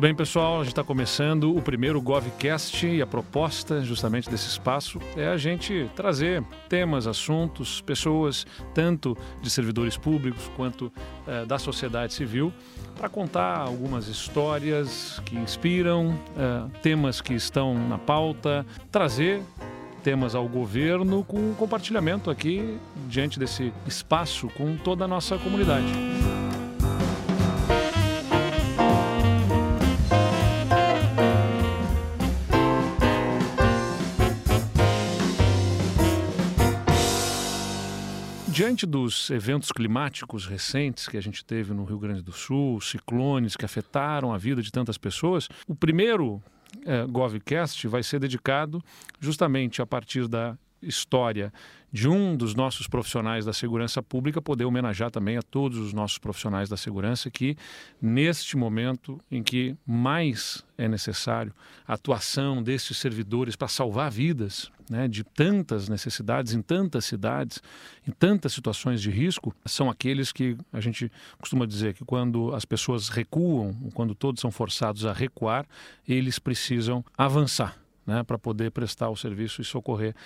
Muito bem, pessoal, a gente está começando o primeiro GovCast e a proposta justamente desse espaço é a gente trazer temas, assuntos, pessoas, tanto de servidores públicos quanto eh, da sociedade civil, para contar algumas histórias que inspiram, eh, temas que estão na pauta, trazer temas ao governo com compartilhamento aqui diante desse espaço com toda a nossa comunidade. Diante dos eventos climáticos recentes que a gente teve no Rio Grande do Sul, ciclones que afetaram a vida de tantas pessoas, o primeiro é, GovCast vai ser dedicado justamente a partir da história de um dos nossos profissionais da segurança pública, poder homenagear também a todos os nossos profissionais da segurança que, neste momento em que mais é necessário a atuação desses servidores para salvar vidas né, de tantas necessidades em tantas cidades, em tantas situações de risco, são aqueles que a gente costuma dizer que quando as pessoas recuam, quando todos são forçados a recuar, eles precisam avançar. Né, para poder prestar o serviço e socorrer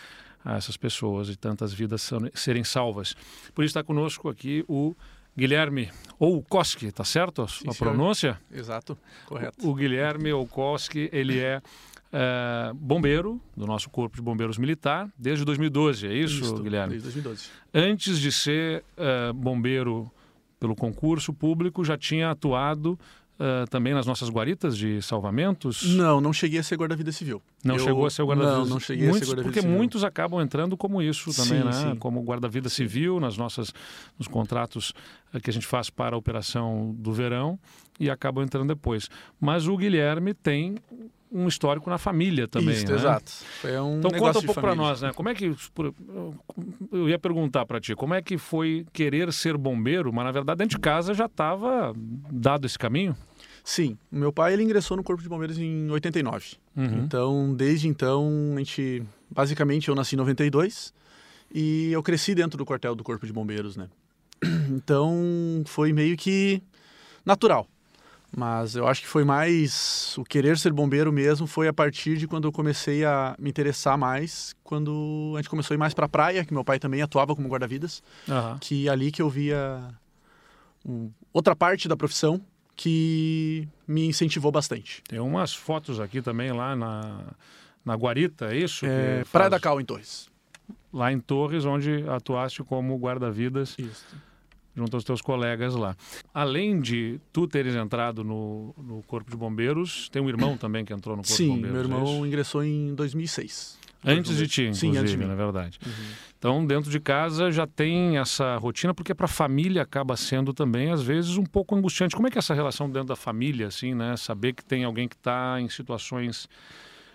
a essas pessoas e tantas vidas serem salvas. Por isso está conosco aqui o Guilherme Oukoski, tá certo a, Sim, a pronúncia? Exato, correto. O, o Guilherme Oukoski, ele é uh, bombeiro do nosso Corpo de Bombeiros Militar desde 2012, é isso, isso Guilherme? Desde 2012. Antes de ser uh, bombeiro pelo concurso público, já tinha atuado Uh, também nas nossas guaritas de salvamentos? Não, não cheguei a ser guarda-vida civil. Não eu... chegou a ser guarda-vida Não, não cheguei muitos, a ser guarda-vida Porque civil. muitos acabam entrando como isso também, sim, né? Sim. Como guarda-vida civil nas nossas, nos contratos uh, que a gente faz para a operação do verão e acabam entrando depois. Mas o Guilherme tem um histórico na família também, Isso, né? exato. Foi um então conta um pouco para nós, né? Como é que eu ia perguntar para ti, como é que foi querer ser bombeiro, mas na verdade dentro de casa já estava dado esse caminho? Sim, meu pai ele ingressou no Corpo de Bombeiros em 89. Uhum. Então, desde então, a gente basicamente eu nasci em 92 e eu cresci dentro do quartel do Corpo de Bombeiros, né? Então, foi meio que natural. Mas eu acho que foi mais o querer ser bombeiro mesmo foi a partir de quando eu comecei a me interessar mais, quando a gente começou a ir mais para a praia, que meu pai também atuava como guarda-vidas, uhum. que ali que eu via outra parte da profissão que me incentivou bastante. Tem umas fotos aqui também lá na, na Guarita, é isso? É, Praia da Cal, em Torres. Lá em Torres, onde atuaste como guarda-vidas Isso. Junto aos teus colegas lá. Além de tu teres entrado no, no Corpo de Bombeiros, tem um irmão também que entrou no Corpo Sim, de Bombeiros. meu irmão é ingressou em 2006. Antes de ti, inclusive, Sim, antes de mim. na verdade. Uhum. Então, dentro de casa já tem essa rotina, porque para a família acaba sendo também, às vezes, um pouco angustiante. Como é que é essa relação dentro da família, assim, né? Saber que tem alguém que está em situações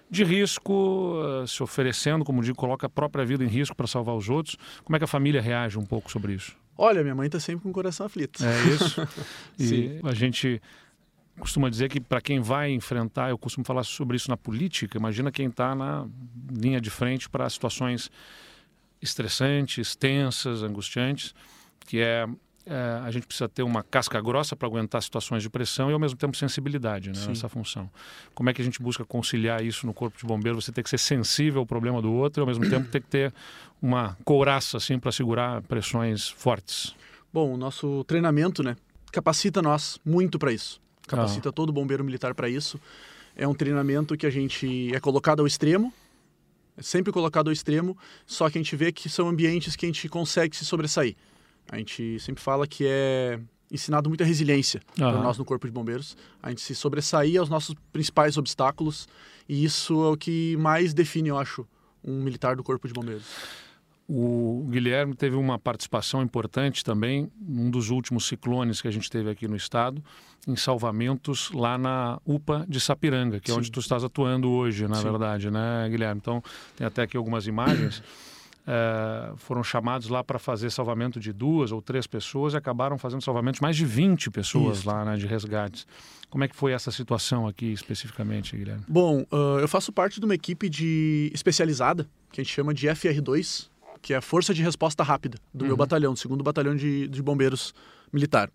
de risco, uh, se oferecendo, como digo, coloca a própria vida em risco para salvar os outros. Como é que a família reage um pouco sobre isso? Olha, minha mãe está sempre com o coração aflito. É isso. e a gente costuma dizer que para quem vai enfrentar, eu costumo falar sobre isso na política, imagina quem está na linha de frente para situações estressantes, tensas, angustiantes, que é, é, a gente precisa ter uma casca grossa para aguentar situações de pressão e ao mesmo tempo sensibilidade né, nessa função. Como é que a gente busca conciliar isso no corpo de bombeiro? Você tem que ser sensível ao problema do outro e ao mesmo tempo ter que ter uma couraça assim para segurar pressões fortes. Bom, o nosso treinamento, né, capacita nós muito para isso. Capacita ah. todo bombeiro militar para isso. É um treinamento que a gente é colocado ao extremo, é sempre colocado ao extremo, só que a gente vê que são ambientes que a gente consegue se sobressair. A gente sempre fala que é ensinado muita resiliência uhum. para nós no Corpo de Bombeiros. A gente se sobressair aos nossos principais obstáculos e isso é o que mais define, eu acho, um militar do Corpo de Bombeiros. O Guilherme teve uma participação importante também num dos últimos ciclones que a gente teve aqui no estado, em salvamentos lá na UPA de Sapiranga, que é Sim. onde tu estás atuando hoje, na Sim. verdade, né, Guilherme? Então, tem até aqui algumas imagens. É, foram chamados lá para fazer salvamento de duas ou três pessoas e acabaram fazendo salvamento de mais de 20 pessoas Isso. lá, né, de resgates. Como é que foi essa situação aqui especificamente, Guilherme? Bom, uh, eu faço parte de uma equipe de especializada, que a gente chama de FR2, que é a Força de Resposta Rápida do Uhum. meu batalhão, do segundo batalhão de, de bombeiros militar.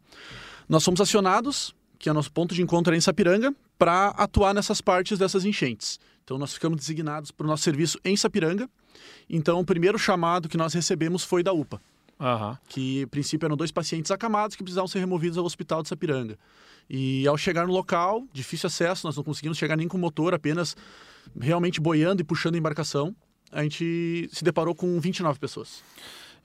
Nós fomos acionados, que é nosso ponto de encontro é em Sapiranga, para atuar nessas partes dessas enchentes. Então, nós ficamos designados para o nosso serviço em Sapiranga. Então, o primeiro chamado que nós recebemos foi da UPA, Aham. que a princípio eram dois pacientes acamados que precisavam ser removidos ao hospital de Sapiranga. E ao chegar no local, difícil acesso, nós não conseguimos chegar nem com motor, apenas realmente boiando e puxando a embarcação. A gente se deparou com 29 pessoas.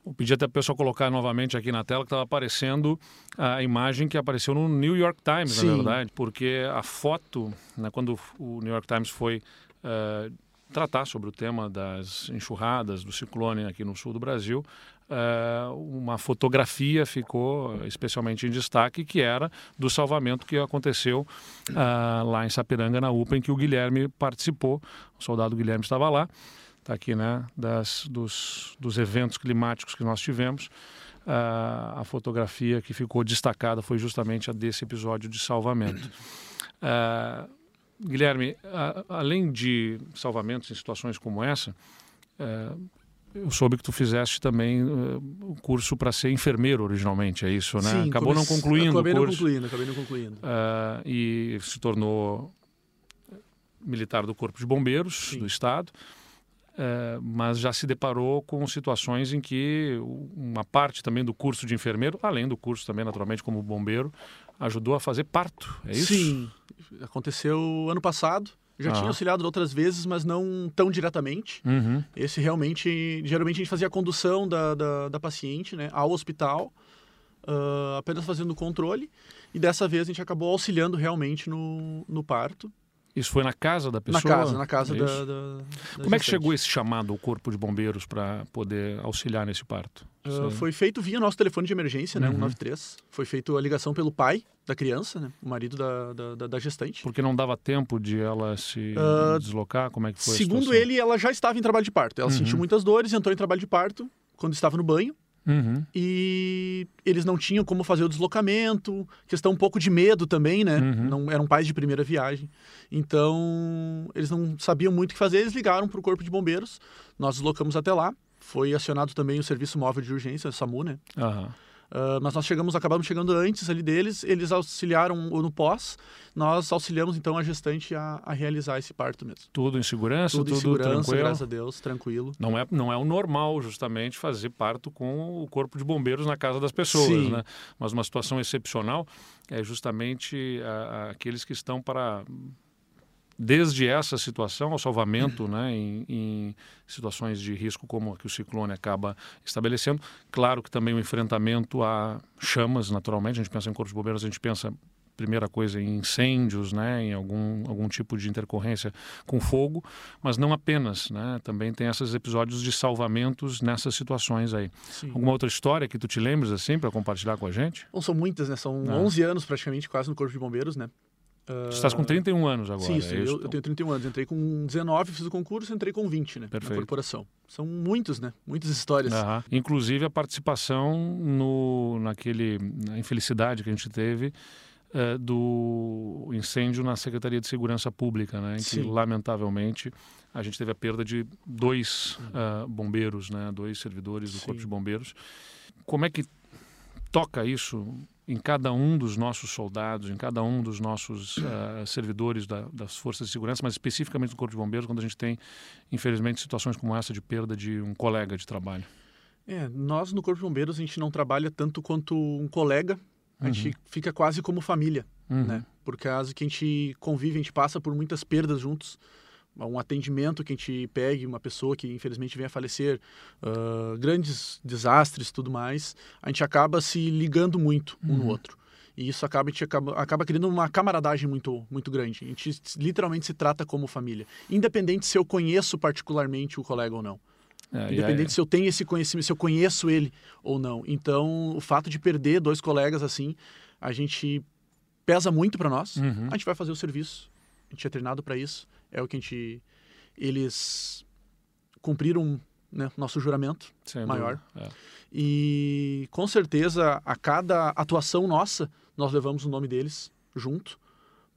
Vou pedir até para o pessoal colocar novamente aqui na tela que estava aparecendo a imagem que apareceu no New York Times, Sim. na verdade, porque a foto, né, quando o New York Times foi eh, tratar sobre o tema das enxurradas, do ciclone aqui no sul do Brasil, eh, uma fotografia ficou especialmente em destaque, que era do salvamento que aconteceu ah, lá em Sapiranga, na UPA, em que o Guilherme participou. O soldado Guilherme estava lá. Está aqui, né, das, dos, dos eventos climáticos que nós tivemos. Ah, a fotografia que ficou destacada foi justamente a desse episódio de salvamento. Guilherme, a- além de salvamentos em situações como essa, eh, eu soube que tu fizeste também o curso para ser enfermeiro originalmente, é isso, né? Sim, Acabou não comece- concluindo Acabei o não curso concluindo, acabei não concluindo. ah, e se tornou militar do Corpo de Bombeiros Sim. do Estado, eh, mas já se deparou com situações em que uma parte também do curso de enfermeiro, além do curso também naturalmente como bombeiro, ajudou a fazer parto, é isso? Sim, aconteceu ano passado. Já Ah. tinha auxiliado outras vezes, mas não tão diretamente. Uhum. Esse realmente, geralmente a gente fazia a condução da, da, da paciente né, ao hospital, ah, apenas fazendo o controle. E dessa vez a gente acabou auxiliando realmente no, no parto. Isso foi na casa da pessoa? na casa, na casa é da, da, da Como é que chegou esse chamado ao Corpo de Bombeiros para poder auxiliar nesse parto? Ah, foi feito via nosso telefone de emergência, né, Uhum. 193. Foi feita a ligação pelo pai da criança, né, o marido da, da, da- gestante. Porque não dava tempo de ela se Ah, deslocar? Como é que foi Segundo ele, ela já estava em trabalho de parto. Ela Uhum. sentiu muitas dores, entrou em trabalho de parto quando estava no banho. Uhum. e eles não tinham como fazer o deslocamento, questão um pouco de medo também, né? Uhum. Não eram pais de primeira viagem, então eles não sabiam muito o que fazer. Eles ligaram para o corpo de bombeiros, nós deslocamos até lá. Foi acionado também o serviço móvel de urgência, SAMU, né? Aham. Ah, mas nós chegamos, acabamos chegando antes ali deles. Eles auxiliaram no pós. Nós auxiliamos então a gestante a, a realizar esse parto mesmo. Tudo em segurança, Tudo, tudo, em segurança, tranquilo. graças a Deus, tranquilo. Não é, não é o normal, justamente, fazer parto com o corpo de bombeiros na casa das pessoas, Sim. né? Mas uma situação excepcional é justamente a- a- aqueles que estão para desde essa situação ao salvamento, né, em, em situações de risco como a que o ciclone acaba estabelecendo. Claro que também o enfrentamento a chamas, naturalmente. A gente pensa em corpos de bombeiros, a gente pensa primeira coisa em incêndios, né, em algum algum tipo de intercorrência com fogo, mas não apenas, né? Também tem esses episódios de salvamentos nessas situações aí. Sim. Alguma outra história que tu te lembres assim para compartilhar com a gente? Bom, são muitas, né? São Ah. 11 anos praticamente quase no corpo de bombeiros, né? Tu estás com 31 anos agora, Sim, é isso? eu, eu tenho 31 anos. Entrei com 19, fiz o concurso, entrei com 20, né? Perfeito. Na corporação. São muitos, né? Muitas histórias. Inclusive a participação no, naquele, na infelicidade que a gente teve eh, do incêndio na Secretaria de Segurança Pública, né, em que Sim. lamentavelmente a gente teve a perda de dois ah, bombeiros, né, dois servidores do Sim. Corpo de Bombeiros. Como é que toca isso em cada um dos nossos soldados, em cada um dos nossos ah, servidores da- das forças de segurança, mas especificamente do Corpo de Bombeiros, quando a gente tem, infelizmente, situações como essa de perda de um colega de trabalho? É, nós no Corpo de Bombeiros a gente não trabalha tanto quanto um colega. A Uhum. gente fica quase como família, Uhum. né? Por causa que a gente convive, a gente passa por muitas perdas juntos. Um atendimento que a gente pegue uma pessoa que infelizmente venha a falecer, ah, grandes desastres tudo mais, a gente acaba se ligando muito um no Uhum. outro. E isso acaba, a gente acaba, acaba criando uma camaradagem muito, muito grande. A gente literalmente se trata como família. Independente se eu conheço particularmente o colega ou não. É, Independente aí- se eu tenho esse conhecimento, se eu conheço ele ou não. Então, o fato de perder dois colegas assim, a gente pesa muito para nós. Uhum. A gente vai fazer o serviço. A gente é treinado para isso. É o que a gente eles cumpriram, né, nosso juramento. Sem maior. é. E com certeza a cada atuação nossa, nós levamos o nome deles junto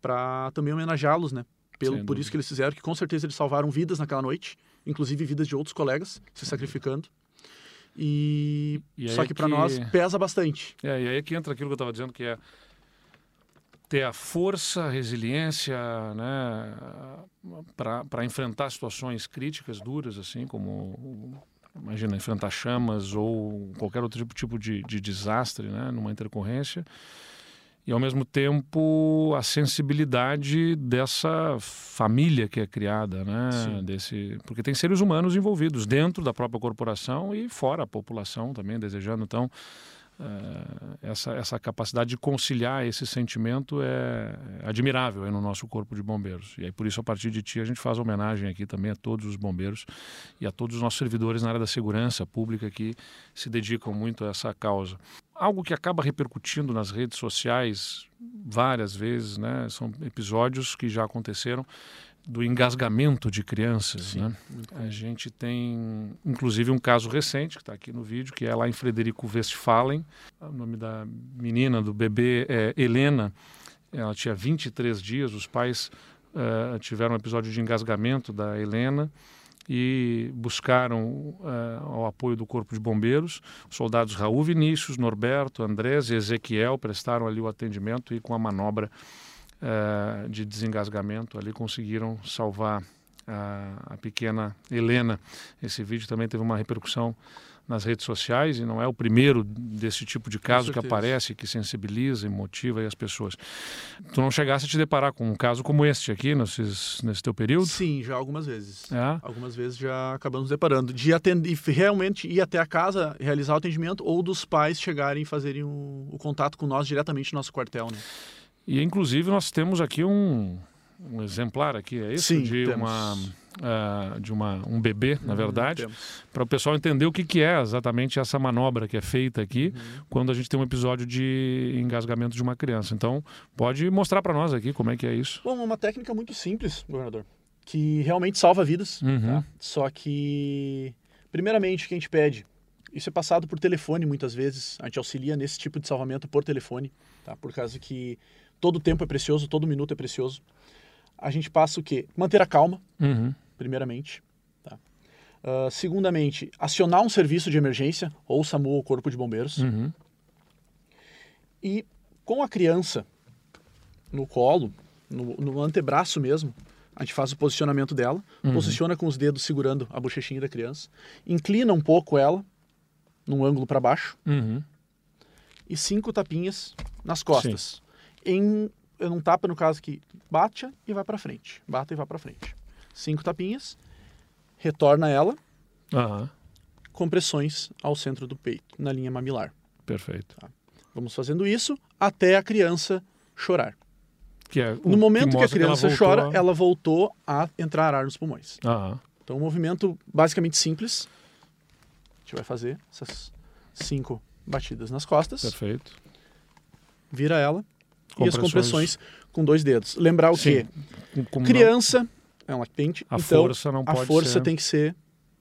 para também homenageá-los, né? Pelo, por isso que eles fizeram, que com certeza eles salvaram vidas naquela noite, inclusive vidas de outros colegas se sacrificando. E, E só é que para que- nós pesa bastante. É, e aí é que entra aquilo que eu estava dizendo, que é ter a força, a resiliência, né, para enfrentar situações críticas, duras, assim, como imagina enfrentar chamas ou qualquer outro tipo, tipo de, de desastre, né, numa intercorrência e ao mesmo tempo a sensibilidade dessa família que é criada, né? Sim. Desse, porque tem seres humanos envolvidos dentro da própria corporação e fora a população também desejando então essa essa capacidade de conciliar esse sentimento é admirável no nosso corpo de bombeiros e aí por isso a partir de ti a gente faz homenagem aqui também a todos os bombeiros e a todos os nossos servidores na área da segurança pública que se dedicam muito a essa causa algo que acaba repercutindo nas redes sociais várias vezes, né? São episódios que já aconteceram do engasgamento de crianças, Sim, né? A gente tem, inclusive, um caso recente que está aqui no vídeo, que é lá em Frederico Westphalen. O nome da menina, do bebê, é Helena. Ela tinha 23 dias. Os pais uh, tiveram um episódio de engasgamento da Helena e buscaram uh, o apoio do Corpo de Bombeiros. Os soldados Raul Vinícius, Norberto, Andrés e Ezequiel prestaram ali o atendimento e com a manobra uh, de desengasgamento ali conseguiram salvar a, a pequena Helena. Esse vídeo também teve uma repercussão nas redes sociais e não é o primeiro desse tipo de caso que aparece, que sensibiliza e motiva as pessoas. Tu não chegasse a te deparar com um caso como este aqui nesses, nesse teu período? Sim, já algumas vezes. É? Algumas vezes já acabamos deparando. De atender, realmente ir até a casa, realizar o atendimento ou dos pais chegarem e fazerem o, o contato com nós diretamente no nosso quartel. Né? E inclusive nós temos aqui um, um exemplar aqui, é isso? Sim, de temos. uma uh, de uma, um bebê, na uhum, verdade, para o pessoal entender o que, que é exatamente essa manobra que é feita aqui uhum. quando a gente tem um episódio de engasgamento de uma criança. Então, pode mostrar para nós aqui como é que é isso. Bom, é uma técnica muito simples, governador, que realmente salva vidas. Uhum. Tá? Só que, primeiramente, o que a gente pede isso é passado por telefone muitas vezes. A gente auxilia nesse tipo de salvamento por telefone, tá? Por causa que todo tempo é precioso, todo minuto é precioso a gente passa o quê? Manter a calma, uhum. primeiramente. Tá? Uh, segundamente, acionar um serviço de emergência, ou SAMU ou Corpo de Bombeiros. Uhum. E com a criança no colo, no, no, antebraço mesmo, a gente faz o posicionamento dela, uhum. posiciona com os dedos segurando a bochechinha da criança, inclina um pouco ela, num ângulo para baixo, uhum. e cinco tapinhas nas costas. Sim. Em um tapa, no caso, que bate e vai para frente. Bata e vai para frente. Cinco tapinhas, retorna ela, uhum. compressões ao centro do peito, na linha mamilar. Perfeito. Tá? Vamos fazendo isso até a criança chorar. É no momento que, que a criança que ela chora, a... ela voltou a entrar ar nos pulmões. Uhum. Então, um movimento basicamente simples. A gente vai fazer essas cinco batidas nas costas. Perfeito. Vira ela, e as compressões com dois dedos. Lembrar o Sim. quê? Como Criança não... é um lactente, a então força não pode a força ser... tem que ser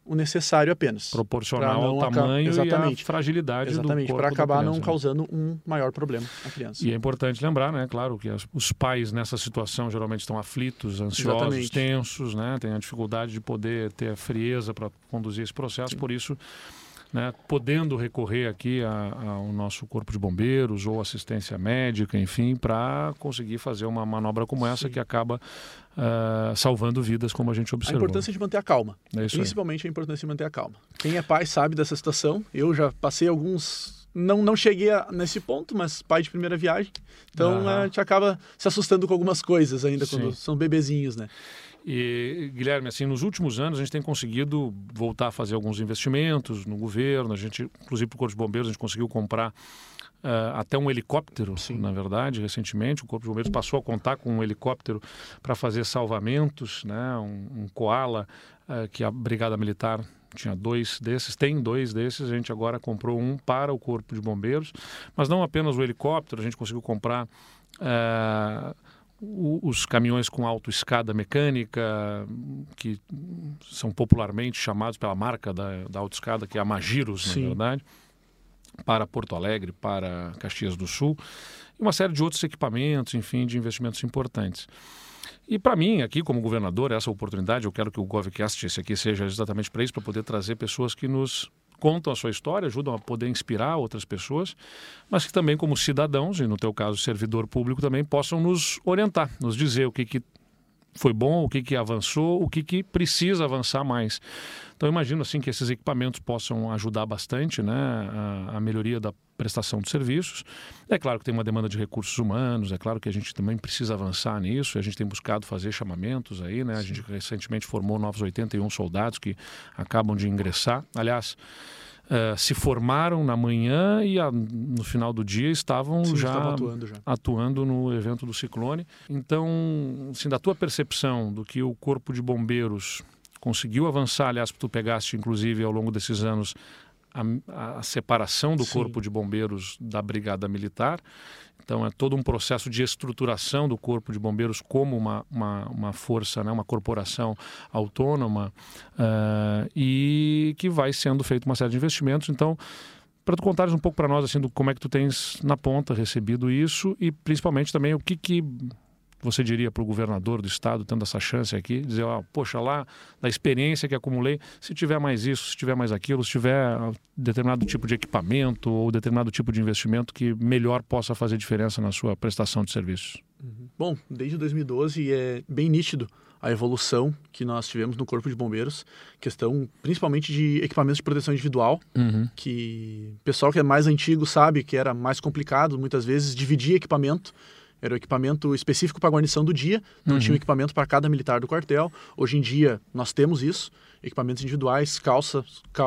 o necessário apenas. Proporcional ao tamanho exatamente. e à fragilidade exatamente, do corpo para acabar não causando um maior problema à criança. E é importante lembrar, né, claro, que as, os pais nessa situação geralmente estão aflitos, ansiosos, exatamente. tensos, né, têm a dificuldade de poder ter a frieza para conduzir esse processo, Sim. por isso né, podendo recorrer aqui ao nosso corpo de bombeiros ou assistência médica, enfim, para conseguir fazer uma manobra como essa Sim. que acaba uh, salvando vidas, como a gente observou. A importância de manter a calma. É Principalmente aí. a importância de manter a calma. Quem é pai sabe dessa situação. Eu já passei alguns não, não cheguei a, nesse ponto, mas pai de primeira viagem. Então a gente acaba se assustando com algumas coisas ainda Sim. quando são bebezinhos, né? E, Guilherme, assim, nos últimos anos a gente tem conseguido voltar a fazer alguns investimentos no governo. A gente, inclusive, para o Corpo de Bombeiros, a gente conseguiu comprar Uh, até um helicóptero, Sim. na verdade, recentemente. O Corpo de Bombeiros passou a contar com um helicóptero para fazer salvamentos, né? um, um Koala uh, que a Brigada Militar tinha dois desses, tem dois desses. A gente agora comprou um para o Corpo de Bombeiros, mas não apenas o helicóptero, a gente conseguiu comprar. Uh, os caminhões com autoescada mecânica, que são popularmente chamados pela marca da, da autoescada, que é a Magiros, Sim. na verdade, para Porto Alegre, para Caxias do Sul, e uma série de outros equipamentos, enfim, de investimentos importantes. E para mim, aqui como governador, essa oportunidade, eu quero que o GovCast, esse aqui, seja exatamente para isso, para poder trazer pessoas que nos contam a sua história, ajudam a poder inspirar outras pessoas, mas que também, como cidadãos, e no teu caso, servidor público, também possam nos orientar, nos dizer o que, que foi bom, o que, que avançou, o que, que precisa avançar mais. Então, imagino assim que esses equipamentos possam ajudar bastante né, a, a, melhoria da prestação de serviços. É claro que tem uma demanda de recursos humanos, é claro que a gente também precisa avançar nisso, a gente tem buscado fazer chamamentos aí, né? A gente recentemente formou novos 81 soldados que acabam de ingressar. Aliás, Uh, se formaram na manhã e a, no final do dia estavam Sim, já, atuando já, atuando no evento do Ciclone. Então, assim, da tua percepção do que o Corpo de Bombeiros conseguiu avançar, aliás, tu pegaste inclusive ao longo desses anos a, a separação do Sim. Corpo de Bombeiros da Brigada Militar. Então, é todo um processo de estruturação do Corpo de Bombeiros como uma, uma, uma força, né, uma corporação autônoma uh, e que vai sendo feito uma série de investimentos. Então, para tu contares um pouco para nós assim do como é que tu tens na ponta recebido isso e principalmente também o que que você diria para o governador do estado, tendo essa chance aqui, dizer, ó, poxa, lá, da experiência que acumulei, se tiver mais isso, se tiver mais aquilo, se tiver determinado tipo de equipamento ou determinado tipo de investimento que melhor possa fazer diferença na sua prestação de serviços? Uhum. Bom, desde 2012 é bem nítido a evolução que nós tivemos no Corpo de Bombeiros, questão principalmente de equipamentos de proteção individual, uhum. que o pessoal que é mais antigo sabe que era mais complicado, muitas vezes, dividir equipamento era o equipamento específico para a guarnição do dia, não uhum. tinha um equipamento para cada militar do quartel. Hoje em dia nós temos isso, equipamentos individuais, calças, ca...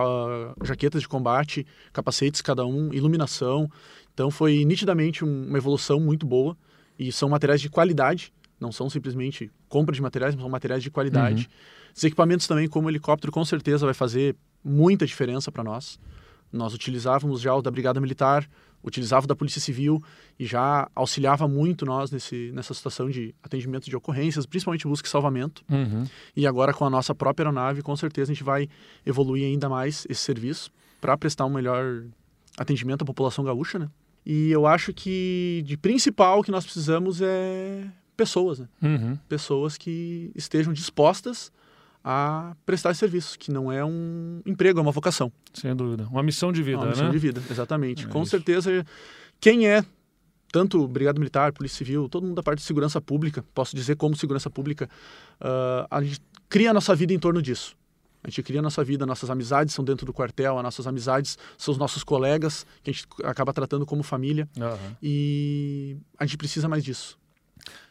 jaquetas de combate, capacetes cada um, iluminação. Então foi nitidamente uma evolução muito boa e são materiais de qualidade, não são simplesmente compra de materiais, mas são materiais de qualidade. Uhum. Os equipamentos também, como o helicóptero, com certeza vai fazer muita diferença para nós. Nós utilizávamos já o da Brigada Militar, utilizava da Polícia Civil e já auxiliava muito nós nesse, nessa situação de atendimento de ocorrências, principalmente busca e salvamento. Uhum. E agora com a nossa própria aeronave, com certeza a gente vai evoluir ainda mais esse serviço para prestar um melhor atendimento à população gaúcha, né? E eu acho que de principal que nós precisamos é pessoas, né? Uhum. Pessoas que estejam dispostas a prestar serviços, que não é um emprego, é uma vocação. Sem dúvida. Uma missão de vida, uma né? missão de vida, exatamente. É Com isso. certeza, quem é tanto Brigada Militar, Polícia Civil, todo mundo da parte de segurança pública, posso dizer como segurança pública, uh, a gente cria a nossa vida em torno disso. A gente cria a nossa vida, nossas amizades são dentro do quartel, as nossas amizades são os nossos colegas, que a gente acaba tratando como família. Uhum. E a gente precisa mais disso.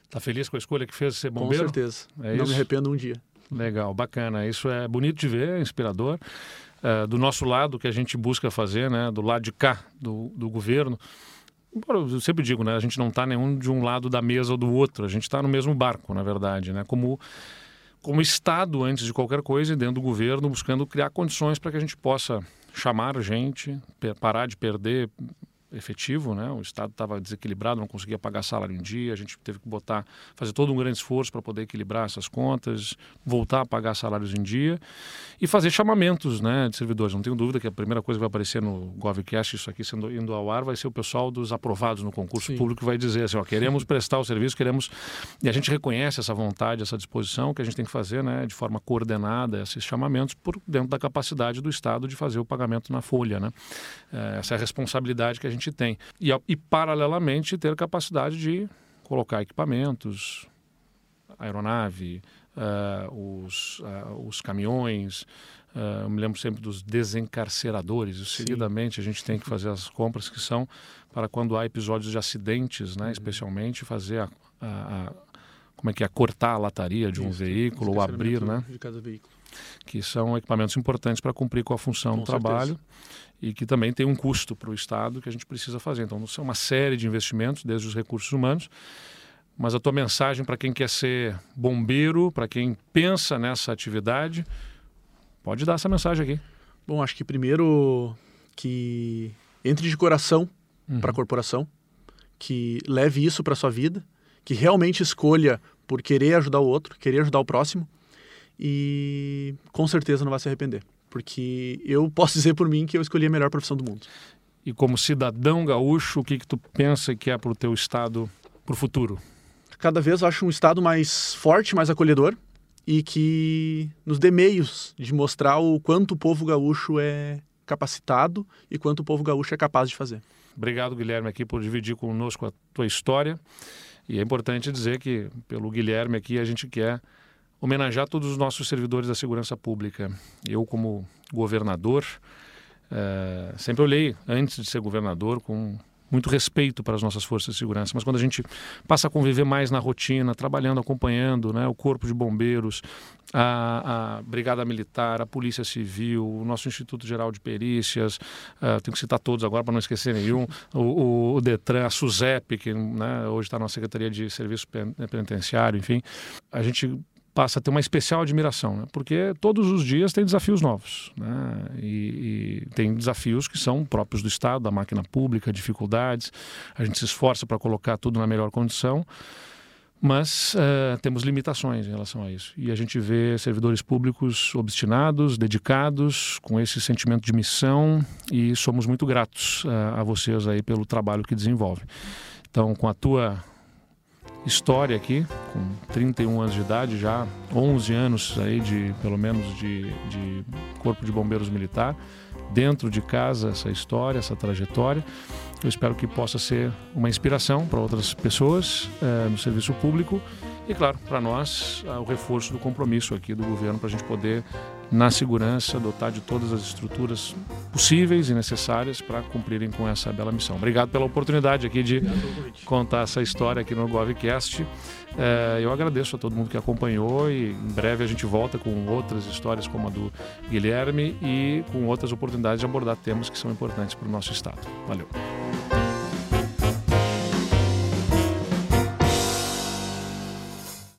Tá feliz com a escolha que fez ser bombeiro? Com certeza. É Não isso? me arrependo um dia. Legal, bacana. Isso é bonito de ver, é inspirador. É, do nosso lado, que a gente busca fazer, né, do lado de cá do, do governo, eu sempre digo, né, a gente não está nenhum de um lado da mesa ou do outro, a gente está no mesmo barco, na verdade, né, como, como Estado, antes de qualquer coisa, e dentro do governo, buscando criar condições para que a gente possa chamar gente, parar de perder efetivo, né? O Estado estava desequilibrado, não conseguia pagar salário em dia, a gente teve que botar, fazer todo um grande esforço para poder equilibrar essas contas, voltar a pagar salários em dia e fazer chamamentos, né, de servidores. Não tenho dúvida que a primeira coisa que vai aparecer no GovCast, isso aqui sendo indo ao ar, vai ser o pessoal dos aprovados no concurso Sim. público que vai dizer assim, ó, queremos prestar o serviço, queremos e a gente reconhece essa vontade, essa disposição que a gente tem que fazer, né, de forma coordenada esses chamamentos por dentro da capacidade do Estado de fazer o pagamento na folha, né? É, essa é a responsabilidade que a gente gente tem. E, e paralelamente, ter capacidade de colocar equipamentos, aeronave, uh, os, uh, os caminhões. Uh, eu me lembro sempre dos desencarceradores. Seguidamente, a gente tem que fazer as compras que são para quando há episódios de acidentes, né, uhum. especialmente fazer a, a, a, como é que é cortar a lataria de um Isso, veículo ou abrir, né? De cada veículo. Que são equipamentos importantes para cumprir com a função com do certeza. trabalho e que também tem um custo para o Estado que a gente precisa fazer. Então, são uma série de investimentos, desde os recursos humanos, mas a tua mensagem para quem quer ser bombeiro, para quem pensa nessa atividade, pode dar essa mensagem aqui. Bom, acho que primeiro que entre de coração uhum. para a corporação, que leve isso para sua vida, que realmente escolha por querer ajudar o outro, querer ajudar o próximo e com certeza não vai se arrepender porque eu posso dizer por mim que eu escolhi a melhor profissão do mundo. E como cidadão gaúcho, o que, que tu pensa que é para o teu estado, para o futuro? Cada vez eu acho um estado mais forte, mais acolhedor e que nos dê meios de mostrar o quanto o povo gaúcho é capacitado e quanto o povo gaúcho é capaz de fazer. Obrigado, Guilherme, aqui por dividir conosco a tua história. E é importante dizer que, pelo Guilherme aqui, a gente quer homenagear todos os nossos servidores da segurança pública. Eu, como governador, é, sempre olhei, antes de ser governador, com muito respeito para as nossas forças de segurança, mas quando a gente passa a conviver mais na rotina, trabalhando, acompanhando né, o Corpo de Bombeiros, a, a Brigada Militar, a Polícia Civil, o nosso Instituto Geral de Perícias, uh, tenho que citar todos agora para não esquecer nenhum, o, o, o Detran, a SUSEP, que né, hoje está na Secretaria de Serviço Penitenciário, enfim, a gente passa a ter uma especial admiração, né? porque todos os dias tem desafios novos. Né? E, e, tem desafios que são próprios do Estado, da máquina pública, dificuldades. A gente se esforça para colocar tudo na melhor condição, mas uh, temos limitações em relação a isso. E a gente vê servidores públicos obstinados, dedicados, com esse sentimento de missão e somos muito gratos uh, a vocês aí pelo trabalho que desenvolvem. Então, com a tua história aqui, com 31 anos de idade, já 11 anos aí de, pelo menos, de, de Corpo de Bombeiros Militar, dentro de casa essa história, essa trajetória. Eu espero que possa ser uma inspiração para outras pessoas é, no serviço público e, claro, para nós, o reforço do compromisso aqui do governo para a gente poder na segurança, dotar de todas as estruturas possíveis e necessárias para cumprirem com essa bela missão. Obrigado pela oportunidade aqui de contar essa história aqui no GovCast. É, eu agradeço a todo mundo que acompanhou e em breve a gente volta com outras histórias como a do Guilherme e com outras oportunidades de abordar temas que são importantes para o nosso Estado. Valeu!